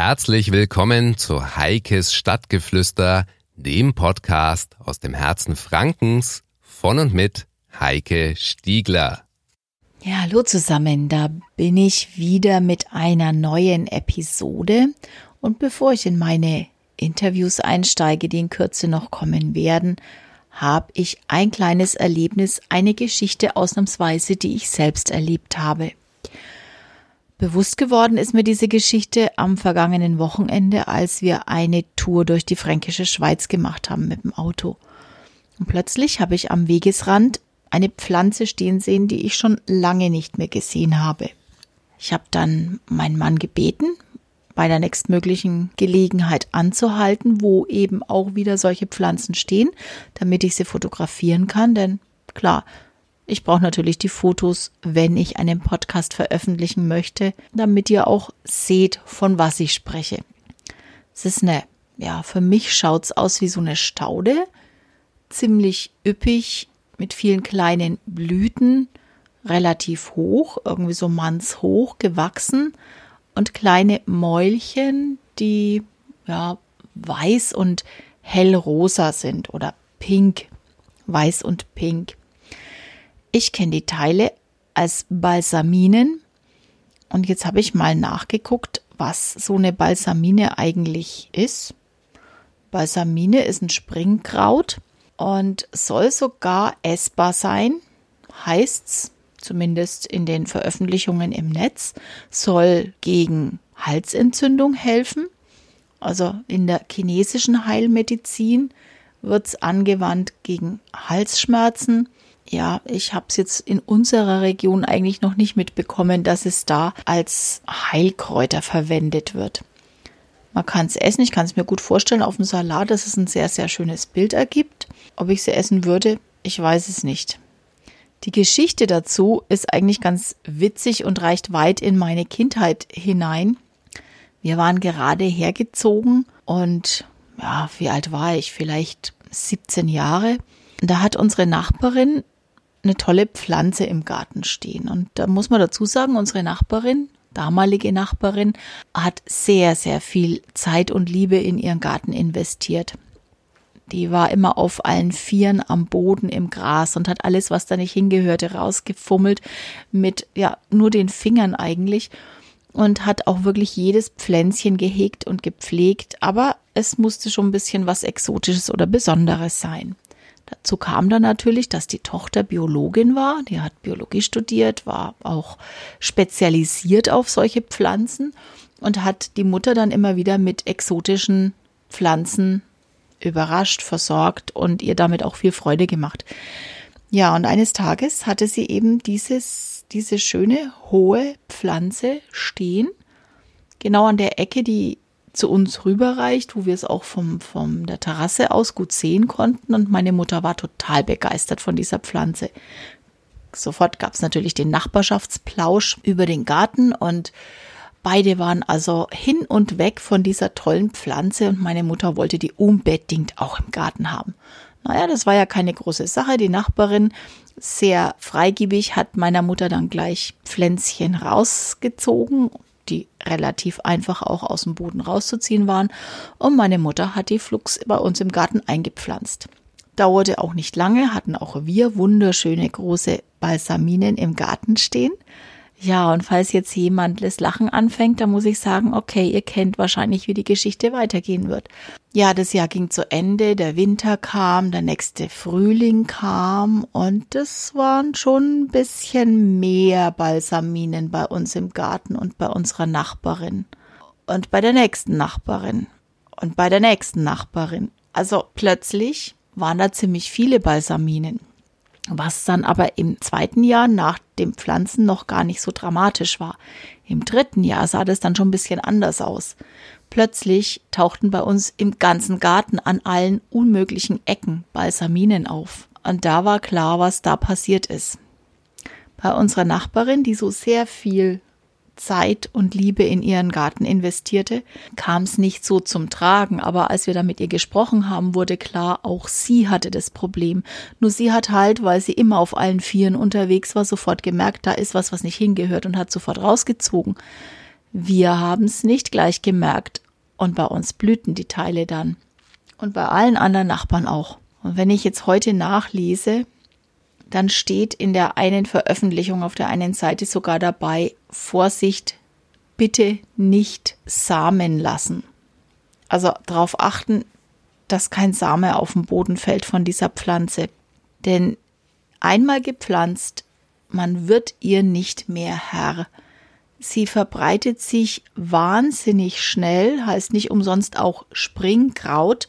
Herzlich willkommen zu Heikes Stadtgeflüster, dem Podcast aus dem Herzen Frankens von und mit Heike Stiegler. Ja, hallo zusammen, da bin ich wieder mit einer neuen Episode. Und bevor ich in meine Interviews einsteige, die in Kürze noch kommen werden, habe ich ein kleines Erlebnis, eine Geschichte ausnahmsweise, die ich selbst erlebt habe. Bewusst geworden ist mir diese Geschichte am vergangenen Wochenende, als wir eine Tour durch die fränkische Schweiz gemacht haben mit dem Auto. Und plötzlich habe ich am Wegesrand eine Pflanze stehen sehen, die ich schon lange nicht mehr gesehen habe. Ich habe dann meinen Mann gebeten, bei der nächstmöglichen Gelegenheit anzuhalten, wo eben auch wieder solche Pflanzen stehen, damit ich sie fotografieren kann. Denn klar, ich brauche natürlich die Fotos, wenn ich einen Podcast veröffentlichen möchte, damit ihr auch seht, von was ich spreche. Es ist eine, ja, für mich schaut es aus wie so eine Staude, ziemlich üppig, mit vielen kleinen Blüten, relativ hoch, irgendwie so mannshoch gewachsen und kleine Mäulchen, die ja weiß und hellrosa sind oder pink, weiß und pink. Ich kenne die Teile als Balsaminen und jetzt habe ich mal nachgeguckt, was so eine Balsamine eigentlich ist. Balsamine ist ein Springkraut und soll sogar essbar sein, heißt's zumindest in den Veröffentlichungen im Netz, soll gegen Halsentzündung helfen. Also in der chinesischen Heilmedizin wird es angewandt gegen Halsschmerzen. Ja, ich habe es jetzt in unserer Region eigentlich noch nicht mitbekommen, dass es da als Heilkräuter verwendet wird. Man kann es essen, ich kann es mir gut vorstellen auf dem Salat, dass es ein sehr, sehr schönes Bild ergibt. Ob ich sie essen würde, ich weiß es nicht. Die Geschichte dazu ist eigentlich ganz witzig und reicht weit in meine Kindheit hinein. Wir waren gerade hergezogen und ja, wie alt war ich? Vielleicht 17 Jahre. Da hat unsere Nachbarin eine tolle Pflanze im Garten stehen. Und da muss man dazu sagen, unsere Nachbarin, damalige Nachbarin, hat sehr, sehr viel Zeit und Liebe in ihren Garten investiert. Die war immer auf allen Vieren am Boden im Gras und hat alles, was da nicht hingehörte, rausgefummelt mit, ja, nur den Fingern eigentlich und hat auch wirklich jedes Pflänzchen gehegt und gepflegt, aber es musste schon ein bisschen was Exotisches oder Besonderes sein. Dazu kam dann natürlich, dass die Tochter Biologin war, die hat Biologie studiert, war auch spezialisiert auf solche Pflanzen und hat die Mutter dann immer wieder mit exotischen Pflanzen überrascht, versorgt und ihr damit auch viel Freude gemacht. Ja, und eines Tages hatte sie eben dieses, diese schöne hohe Pflanze stehen, genau an der Ecke, die zu uns rüberreicht, wo wir es auch vom, vom der Terrasse aus gut sehen konnten. Und meine Mutter war total begeistert von dieser Pflanze. Sofort gab es natürlich den Nachbarschaftsplausch über den Garten und Beide waren also hin und weg von dieser tollen Pflanze und meine Mutter wollte die unbedingt auch im Garten haben. Naja, das war ja keine große Sache. Die Nachbarin, sehr freigebig, hat meiner Mutter dann gleich Pflänzchen rausgezogen, die relativ einfach auch aus dem Boden rauszuziehen waren. Und meine Mutter hat die Flux bei uns im Garten eingepflanzt. Dauerte auch nicht lange, hatten auch wir wunderschöne große Balsaminen im Garten stehen. Ja, und falls jetzt jemand das Lachen anfängt, dann muss ich sagen, okay, ihr kennt wahrscheinlich, wie die Geschichte weitergehen wird. Ja, das Jahr ging zu Ende, der Winter kam, der nächste Frühling kam und das waren schon ein bisschen mehr Balsaminen bei uns im Garten und bei unserer Nachbarin und bei der nächsten Nachbarin und bei der nächsten Nachbarin. Also plötzlich waren da ziemlich viele Balsaminen was dann aber im zweiten Jahr nach dem Pflanzen noch gar nicht so dramatisch war. Im dritten Jahr sah das dann schon ein bisschen anders aus. Plötzlich tauchten bei uns im ganzen Garten an allen unmöglichen Ecken Balsaminen auf. Und da war klar, was da passiert ist. Bei unserer Nachbarin, die so sehr viel Zeit und Liebe in ihren Garten investierte, kam es nicht so zum Tragen. Aber als wir da mit ihr gesprochen haben, wurde klar, auch sie hatte das Problem. Nur sie hat halt, weil sie immer auf allen Vieren unterwegs war, sofort gemerkt, da ist was, was nicht hingehört und hat sofort rausgezogen. Wir haben es nicht gleich gemerkt und bei uns blühten die Teile dann. Und bei allen anderen Nachbarn auch. Und wenn ich jetzt heute nachlese, dann steht in der einen Veröffentlichung auf der einen Seite sogar dabei, Vorsicht, bitte nicht Samen lassen. Also darauf achten, dass kein Same auf den Boden fällt von dieser Pflanze. Denn einmal gepflanzt, man wird ihr nicht mehr Herr. Sie verbreitet sich wahnsinnig schnell, heißt nicht umsonst auch Springkraut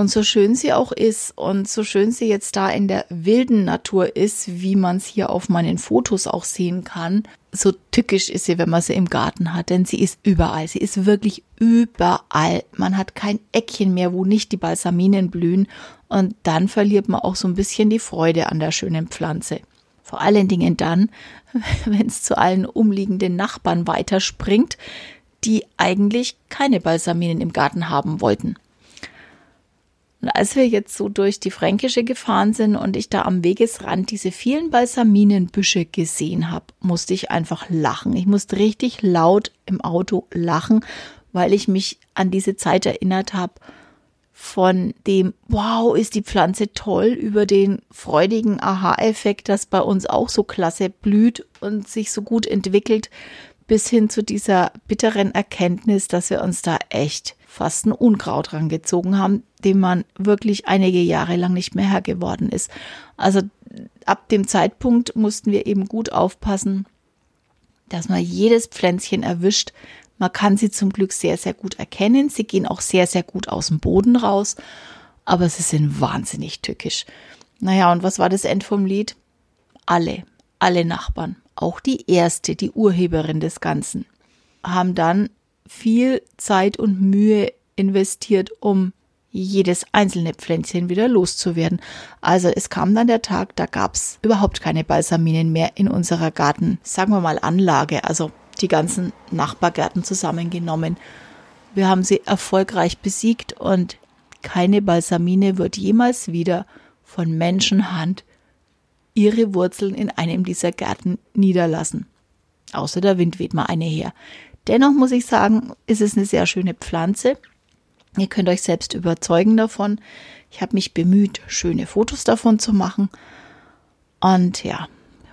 und so schön sie auch ist und so schön sie jetzt da in der wilden Natur ist, wie man es hier auf meinen Fotos auch sehen kann, so tückisch ist sie, wenn man sie im Garten hat, denn sie ist überall. Sie ist wirklich überall. Man hat kein Eckchen mehr, wo nicht die Balsaminen blühen und dann verliert man auch so ein bisschen die Freude an der schönen Pflanze. Vor allen Dingen dann, wenn es zu allen umliegenden Nachbarn weiterspringt, die eigentlich keine Balsaminen im Garten haben wollten. Und als wir jetzt so durch die Fränkische gefahren sind und ich da am Wegesrand diese vielen Balsaminenbüsche gesehen habe, musste ich einfach lachen. Ich musste richtig laut im Auto lachen, weil ich mich an diese Zeit erinnert habe von dem Wow, ist die Pflanze toll über den freudigen Aha-Effekt, das bei uns auch so klasse blüht und sich so gut entwickelt, bis hin zu dieser bitteren Erkenntnis, dass wir uns da echt fast ein Unkraut rangezogen haben, dem man wirklich einige Jahre lang nicht mehr Herr geworden ist. Also ab dem Zeitpunkt mussten wir eben gut aufpassen, dass man jedes Pflänzchen erwischt. Man kann sie zum Glück sehr, sehr gut erkennen. Sie gehen auch sehr, sehr gut aus dem Boden raus, aber sie sind wahnsinnig tückisch. Naja, und was war das End vom Lied? Alle, alle Nachbarn, auch die erste, die Urheberin des Ganzen, haben dann viel Zeit und Mühe investiert, um jedes einzelne Pflänzchen wieder loszuwerden. Also es kam dann der Tag, da gab's überhaupt keine Balsaminen mehr in unserer Garten, sagen wir mal Anlage, also die ganzen Nachbargärten zusammengenommen. Wir haben sie erfolgreich besiegt und keine Balsamine wird jemals wieder von Menschenhand ihre Wurzeln in einem dieser Gärten niederlassen. Außer der Wind weht mal eine her. Dennoch muss ich sagen, ist es eine sehr schöne Pflanze. Ihr könnt euch selbst überzeugen davon. Ich habe mich bemüht, schöne Fotos davon zu machen. Und ja,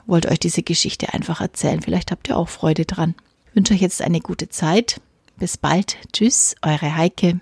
wollte euch diese Geschichte einfach erzählen. Vielleicht habt ihr auch Freude dran. Ich wünsche euch jetzt eine gute Zeit. Bis bald. Tschüss, eure Heike.